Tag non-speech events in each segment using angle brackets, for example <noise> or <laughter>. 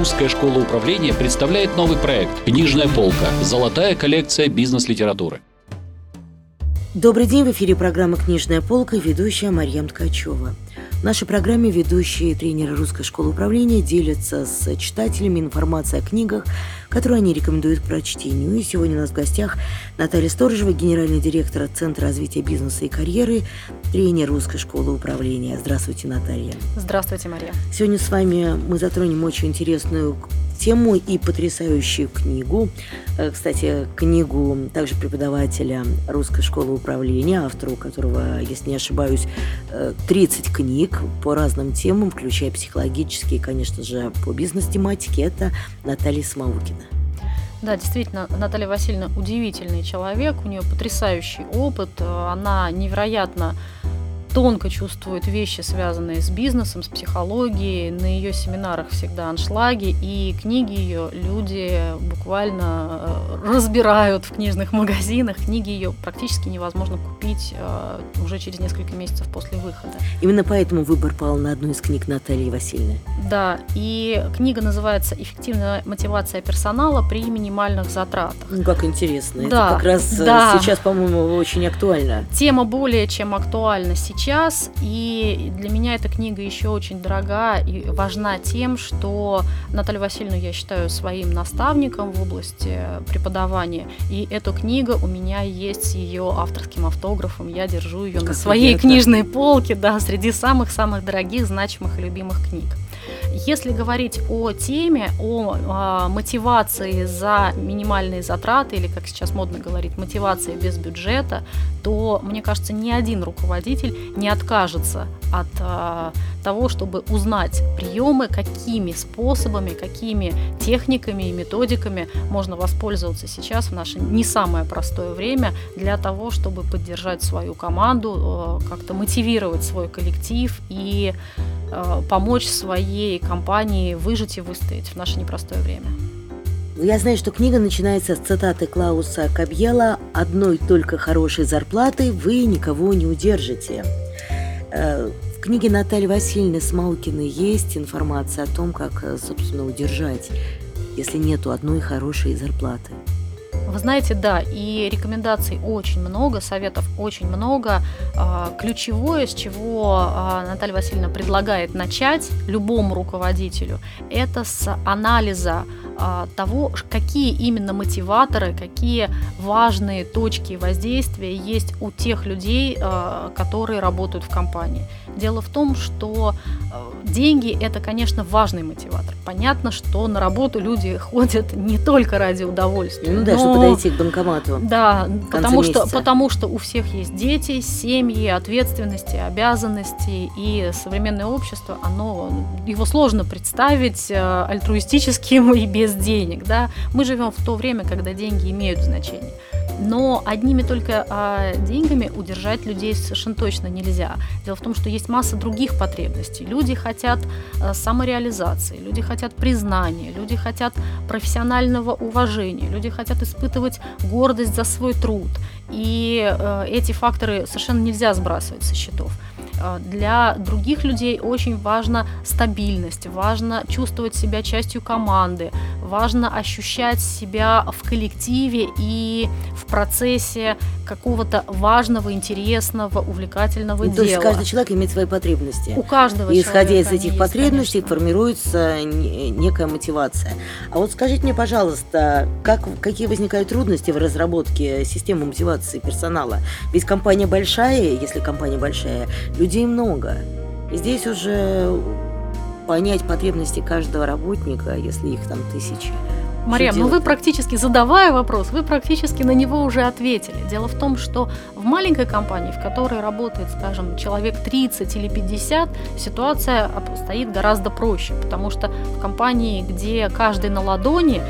Русская школа управления представляет новый проект «Книжная полка. Золотая коллекция бизнес-литературы». Добрый день, в эфире программа «Книжная полка» ведущая Марьям Ткачева. В нашей программе ведущие тренеры Русской школы управления делятся с читателями информацией о книгах, которую они рекомендуют к прочтению. И сегодня у нас в гостях Наталья Сторожева, генеральный директор Центра развития бизнеса и карьеры, тренер Русской школы управления. Здравствуйте, Наталья. Здравствуйте, Мария. Сегодня с вами мы затронем очень интересную тему и потрясающую книгу. Э, кстати, книгу также преподавателя Русской школы управления, автору которого, если не ошибаюсь, 30 э, книг по разным темам, включая психологические, конечно же, по бизнес-тематике. Это Наталья Смаукина. Да, действительно, Наталья Васильевна удивительный человек, у нее потрясающий опыт, э, она невероятно тонко чувствует вещи, связанные с бизнесом, с психологией. На ее семинарах всегда аншлаги, и книги ее люди буквально э, разбирают в книжных <laughs> магазинах. Книги ее практически невозможно купить э, уже через несколько месяцев после выхода. Именно поэтому выбор пал на одну из книг Натальи Васильевны. Да, и книга называется «Эффективная мотивация персонала при минимальных затратах». Ну, как интересно. Да, Это как раз э, да. сейчас, по-моему, очень актуально. Тема более чем актуальна сейчас сейчас, и для меня эта книга еще очень дорога и важна тем, что Наталью Васильевну я считаю своим наставником в области преподавания, и эту книгу у меня есть с ее авторским автографом, я держу ее на своей приятно. книжной полке, да, среди самых-самых дорогих, значимых и любимых книг. Если говорить о теме, о, о мотивации за минимальные затраты, или, как сейчас модно говорить, мотивации без бюджета, то, мне кажется, ни один руководитель не откажется от а, того, чтобы узнать приемы, какими способами, какими техниками и методиками можно воспользоваться сейчас в наше не самое простое время для того, чтобы поддержать свою команду, как-то мотивировать свой коллектив и а, помочь своей компании выжить и выстоять в наше непростое время. Я знаю, что книга начинается с цитаты Клауса Кабьела «Одной только хорошей зарплаты вы никого не удержите». Э, в книге Натальи Васильевны Смалкиной есть информация о том, как, э, собственно, удержать, если нету одной хорошей зарплаты. Вы знаете, да, и рекомендаций очень много, советов очень много. А, ключевое, с чего а, Наталья Васильевна предлагает начать любому руководителю, это с анализа того, какие именно мотиваторы, какие важные точки воздействия есть у тех людей, которые работают в компании. Дело в том, что деньги – это, конечно, важный мотиватор. Понятно, что на работу люди <laughs> ходят не только ради удовольствия. Ну да, но... чтобы подойти к банкомату. Да, потому что, потому что у всех есть дети, семьи, ответственности, обязанности, и современное общество, оно, его сложно представить альтруистическим <laughs> и без денег. Да? Мы живем в то время, когда деньги имеют значение. Но одними только а, деньгами удержать людей совершенно точно нельзя. Дело в том, что есть масса других потребностей. Люди хотят а, самореализации, люди хотят признания, люди хотят профессионального уважения, люди хотят испытывать гордость за свой труд. И а, эти факторы совершенно нельзя сбрасывать со счетов. А, для других людей очень важна стабильность, важно чувствовать себя частью команды, важно ощущать себя в коллективе и в процессе какого-то важного, интересного, увлекательного ну, дела. То есть каждый человек имеет свои потребности. У каждого И исходя из этих есть, потребностей конечно. формируется некая мотивация. А вот скажите мне, пожалуйста, как, какие возникают трудности в разработке системы мотивации персонала? Ведь компания большая, если компания большая, людей много. И здесь уже понять потребности каждого работника, если их там тысячи. Мария, ну вы практически, задавая вопрос, вы практически на него уже ответили. Дело в том, что в маленькой компании, в которой работает, скажем, человек 30 или 50, ситуация стоит гораздо проще, потому что в компании, где каждый на ладони,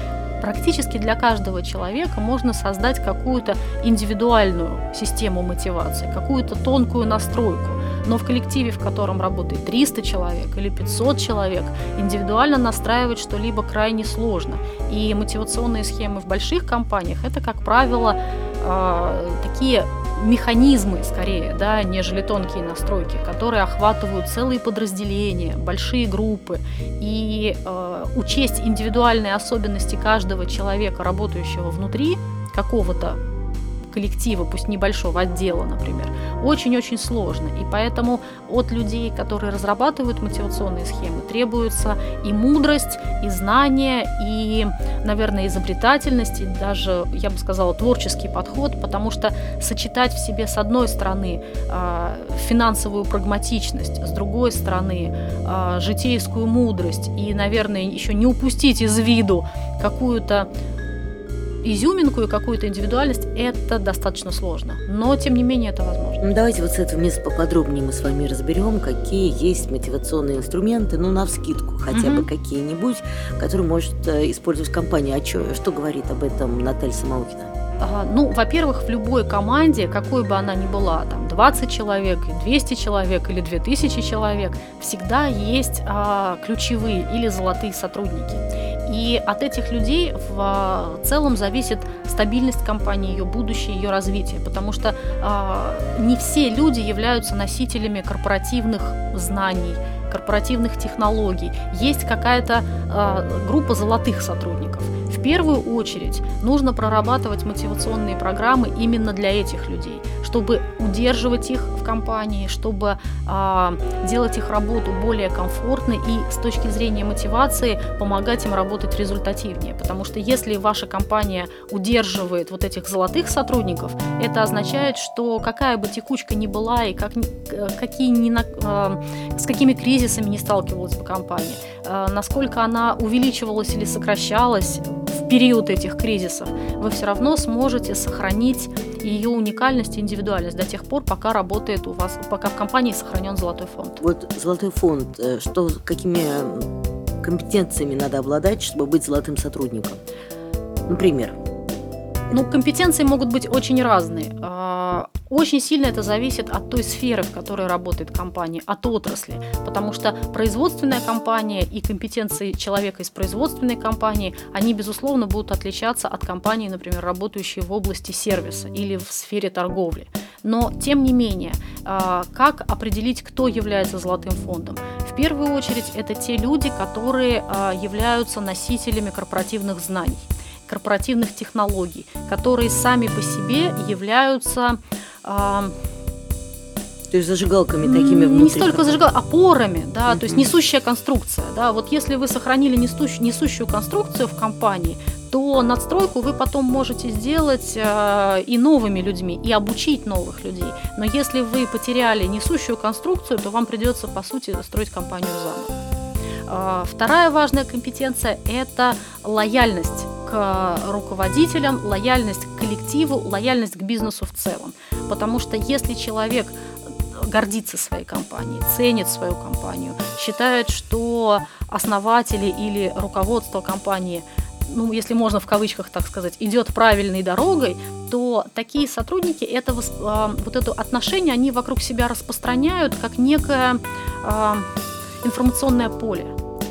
практически для каждого человека можно создать какую-то индивидуальную систему мотивации, какую-то тонкую настройку но в коллективе, в котором работает 300 человек или 500 человек, индивидуально настраивать что-либо крайне сложно. И мотивационные схемы в больших компаниях – это, как правило, а, такие механизмы, скорее, да, нежели тонкие настройки, которые охватывают целые подразделения, большие группы. И э, учесть индивидуальные особенности каждого человека, работающего внутри какого-то коллектива, пусть небольшого отдела, например, очень-очень сложно. И поэтому от людей, которые разрабатывают мотивационные схемы, требуется и мудрость, и знание, и, наверное, изобретательность, и даже, я бы сказала, творческий подход, потому что сочетать в себе, с одной стороны, а, финансовую прагматичность, с другой стороны, а, житейскую мудрость и, наверное, еще не упустить из виду какую-то изюминку и какую-то индивидуальность, это достаточно сложно. Но, тем не менее, это возможно. Ну, давайте вот с этого места поподробнее мы с вами разберем, какие есть мотивационные инструменты, ну, на вскидку, хотя mm-hmm. бы какие-нибудь, которые может э, использовать компания. А что, что говорит об этом Наталья Самоукина? Ну, во-первых, в любой команде, какой бы она ни была, там 20 человек, 200 человек или 2000 человек, всегда есть а, ключевые или золотые сотрудники. И от этих людей в целом зависит стабильность компании, ее будущее, ее развитие, потому что э, не все люди являются носителями корпоративных знаний, корпоративных технологий. Есть какая-то э, группа золотых сотрудников. В первую очередь нужно прорабатывать мотивационные программы именно для этих людей, чтобы удерживать их в компании, чтобы э, делать их работу более комфортной и с точки зрения мотивации помогать им работать результативнее. Потому что если ваша компания удерживает вот этих золотых сотрудников, это означает, что какая бы текучка ни была и как, какие ни, э, с какими кризисами не сталкивалась бы компания, э, насколько она увеличивалась или сокращалась, в период этих кризисов, вы все равно сможете сохранить ее уникальность и индивидуальность до тех пор, пока работает у вас, пока в компании сохранен золотой фонд. Вот золотой фонд, э, что, какими компетенциями надо обладать, чтобы быть золотым сотрудником? Например, ну, компетенции могут быть очень разные. Очень сильно это зависит от той сферы, в которой работает компания, от отрасли. Потому что производственная компания и компетенции человека из производственной компании, они, безусловно, будут отличаться от компании, например, работающей в области сервиса или в сфере торговли. Но, тем не менее, а, как определить, кто является золотым фондом? В первую очередь, это те люди, которые а, являются носителями корпоративных знаний корпоративных технологий, которые сами по себе являются то есть зажигалками такими внутри. Не столько зажигалками, опорами, да, то есть несущая конструкция. Да, вот если вы сохранили несущую, несущую конструкцию в компании, то надстройку вы потом можете сделать э, и новыми людьми, и обучить новых людей. Но если вы потеряли несущую конструкцию, то вам придется, по сути, строить компанию заново. Э, вторая важная компетенция – это лояльность к руководителям, лояльность к коллективу, лояльность к бизнесу в целом. Потому что если человек гордится своей компанией, ценит свою компанию, считает, что основатели или руководство компании ну, если можно в кавычках так сказать, идет правильной дорогой, то такие сотрудники это, а, вот это отношение, они вокруг себя распространяют как некое э, информационное поле.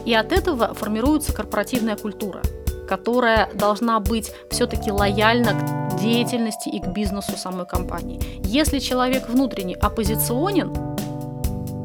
И от этого формируется корпоративная культура которая должна быть все-таки лояльна к деятельности и к бизнесу самой компании. Если человек внутренне оппозиционен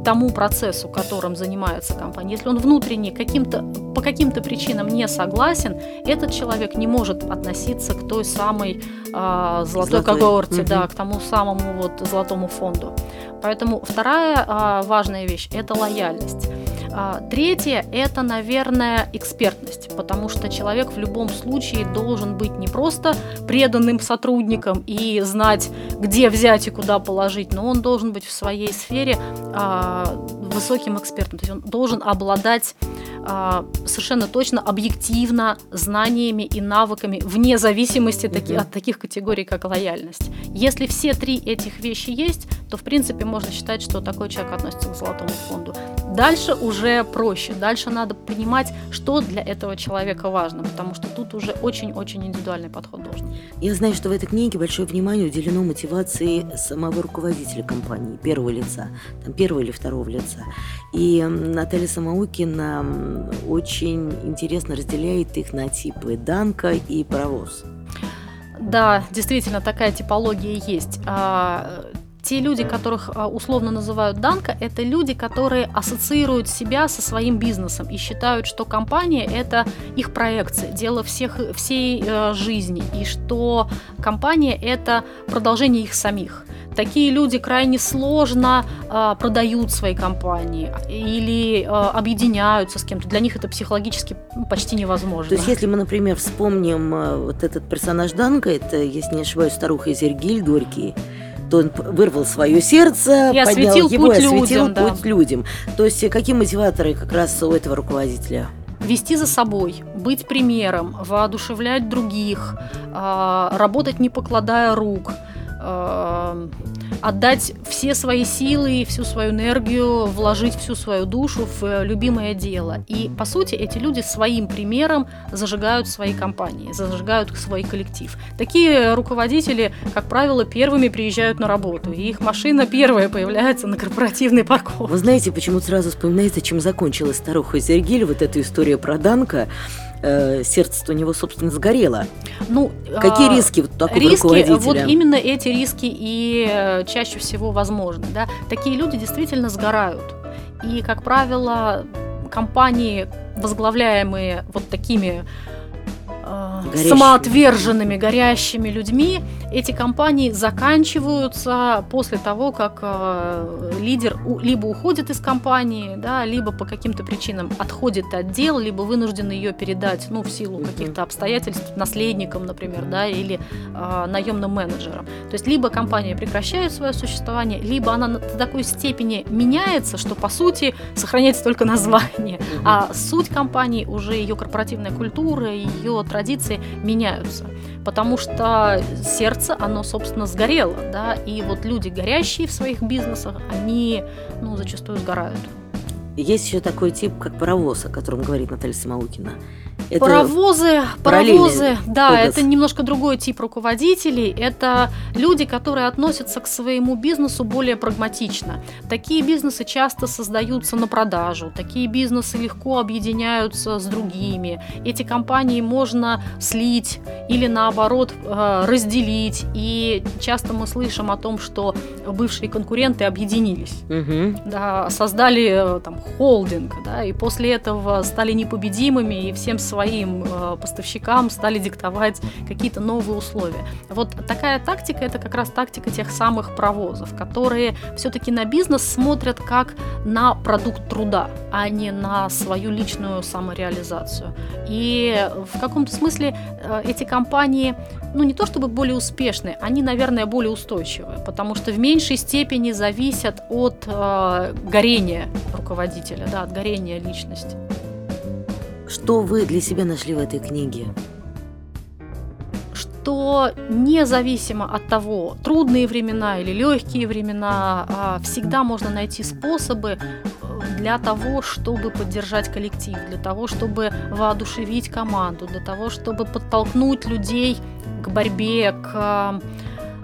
тому процессу, которым занимается компания, если он внутренне каким-то, по каким-то причинам не согласен, этот человек не может относиться к той самой э, золотой, золотой когорте, угу. да, к тому самому вот золотому фонду. Поэтому вторая э, важная вещь – это лояльность. А, третье – это, наверное, экспертность, потому что человек в любом случае должен быть не просто преданным сотрудником и знать, где взять и куда положить, но он должен быть в своей сфере а, высоким экспертом, то есть он должен обладать а, совершенно точно объективно знаниями и навыками вне зависимости таки, от таких категорий, как лояльность. Если все три этих вещи есть, то в принципе можно считать, что такой человек относится к золотому фонду. Дальше уже проще. Дальше надо понимать, что для этого человека важно, потому что тут уже очень-очень индивидуальный подход должен. Я знаю, что в этой книге большое внимание уделено мотивации самого руководителя компании, первого лица, там, первого или второго лица. И Наталья Самоукина очень интересно разделяет их на типы «Данка» и «Паровоз». Да, действительно, такая типология есть. Те люди, которых а, условно называют Данка, это люди, которые ассоциируют себя со своим бизнесом и считают, что компания – это их проекция, дело всех, всей э, жизни, и что компания – это продолжение их самих. Такие люди крайне сложно э, продают свои компании или э, объединяются с кем-то. Для них это психологически почти невозможно. То есть, если мы, например, вспомним э, вот этот персонаж Данка, это, если не ошибаюсь, старуха из Иргиль Горький, он вырвал свое сердце, и поднял осветил его путь и осветил людям, путь да. людям. То есть, э, какие мотиваторы как раз у этого руководителя? вести за собой, быть примером, воодушевлять других, а, работать не покладая рук, а, отдать все свои силы, всю свою энергию, вложить всю свою душу в э, любимое дело. И, по сути, эти люди своим примером зажигают свои компании, зажигают свой коллектив. Такие руководители, как правило, первыми приезжают на работу, и их машина первая появляется на корпоративной парковке. Вы знаете, почему сразу вспоминается, чем закончилась старуха из Иргиль, вот эта история про Данка, э, сердце у него, собственно, сгорело. Ну, Какие а, риски вот такого риски, руководителя? вот именно эти риски и э, чаще всего возможны. Да? Такие люди действительно сгорают. И, как правило, компании, возглавляемые вот такими Горящими. самоотверженными, горящими людьми, эти компании заканчиваются после того, как э, лидер у- либо уходит из компании, да, либо по каким-то причинам отходит от дел, либо вынужден ее передать, ну, в силу каких-то обстоятельств наследникам, например, да, или э, наемным менеджерам. То есть либо компания прекращает свое существование, либо она на- до такой степени меняется, что по сути сохраняется только название, а суть компании, уже ее корпоративная культура, ее традиции меняются. Потому что сердце, оно, собственно, сгорело, да, и вот люди, горящие в своих бизнесах, они, ну, зачастую сгорают. Есть еще такой тип, как паровоз, о котором говорит Наталья Самоукина. Это Паровозы, паровозы, да, образ. это немножко другой тип руководителей. Это люди, которые относятся к своему бизнесу более прагматично. Такие бизнесы часто создаются на продажу, такие бизнесы легко объединяются с другими. Эти компании можно слить или наоборот э, разделить. И часто мы слышим о том, что бывшие конкуренты объединились Мгм. да, создали э, там холдинг, да, и после этого стали непобедимыми и всем своим э, поставщикам стали диктовать какие-то новые условия. Вот такая тактика это как раз тактика тех самых провозов, которые все-таки на бизнес смотрят как на продукт труда, а не на свою личную самореализацию. И в каком-то смысле э, эти компании ну не то чтобы более успешные, они, наверное, более устойчивые, потому что в меньшей степени зависят от э, горения руководителя, да, от горения личности. Что вы для себя нашли в этой книге? Что независимо от того, трудные времена или легкие времена, а, всегда можно найти способы э, для того, чтобы поддержать коллектив, для того, чтобы воодушевить команду, для того, чтобы подтолкнуть людей к борьбе, к а,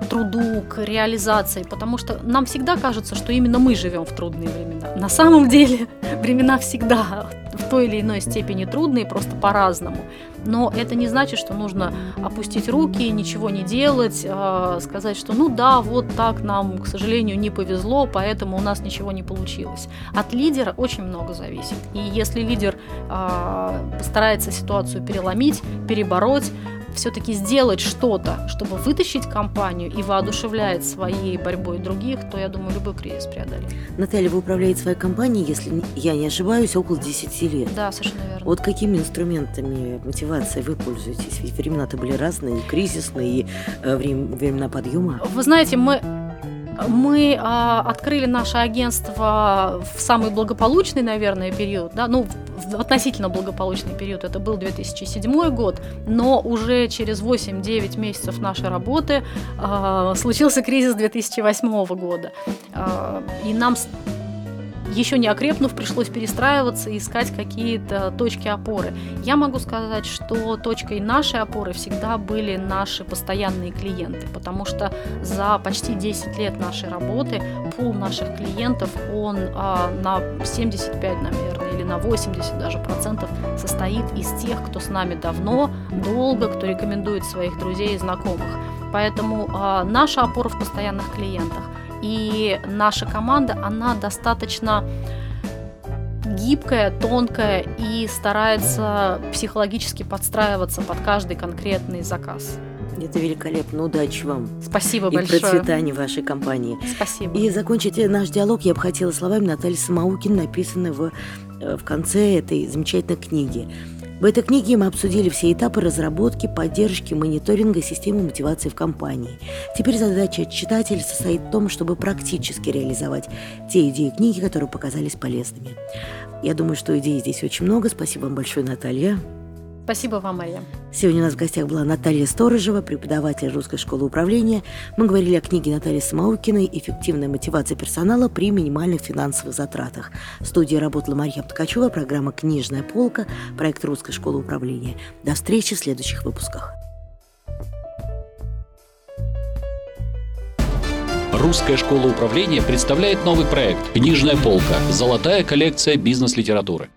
труду, к реализации, потому что нам всегда кажется, что именно мы живем в трудные времена. На самом деле <laughs> времена всегда в той или иной степени трудные, просто по-разному. Но это не значит, что нужно опустить руки, ничего не делать, э, сказать, что ну да, вот так нам, к сожалению, не повезло, поэтому у нас ничего не получилось. От лидера очень много зависит. И если лидер э, постарается ситуацию переломить, перебороть, все-таки сделать что-то, чтобы вытащить компанию и воодушевляет своей борьбой других, то я думаю, любой кризис преодолеет. Наталья, вы управляете своей компанией, если я не ошибаюсь, около 10 лет. Да, совершенно верно. Вот какими инструментами мотивации вы пользуетесь? Ведь времена-то были разные, и кризисные, и э, врем- времена подъема. Вы знаете, мы мы а, открыли наше агентство в самый благополучный, наверное, период, да, ну, относительно благополучный период, это был 2007 год, но уже через 8-9 месяцев нашей работы а, случился кризис 2008 года. А, и нам еще не окрепнув, пришлось перестраиваться и искать какие-то точки опоры. Я могу сказать, что точкой нашей опоры всегда были наши постоянные клиенты, потому что за почти 10 лет нашей работы пул наших клиентов, он а, на 75, наверное, или на 80 даже процентов состоит из тех, кто с нами давно, долго, кто рекомендует своих друзей и знакомых. Поэтому а, наша опора в постоянных клиентах – и наша команда, она достаточно гибкая, тонкая и старается психологически подстраиваться под каждый конкретный заказ. Это великолепно. Удачи вам. Спасибо и большое. И процветания вашей компании. Спасибо. И закончить наш диалог я бы хотела словами Натальи Самаукин, написанной в, э, в конце этой замечательной книги. В этой книге мы обсудили все этапы разработки, поддержки, мониторинга системы мотивации в компании. Теперь задача читателя состоит в том, чтобы практически реализовать те идеи книги, которые показались полезными. Я думаю, что идей здесь очень много. Спасибо вам большое, Наталья. Спасибо вам, Мария. Сегодня у нас в гостях была Наталья Сторожева, преподаватель Русской школы управления. Мы говорили о книге Натальи Самаукиной «Эффективная мотивация персонала при минимальных финансовых затратах». В студии работала Марья Ткачева, программа «Книжная полка», проект Русской школы управления. До встречи в следующих выпусках. Русская школа управления представляет новый проект «Книжная полка. Золотая коллекция бизнес-литературы».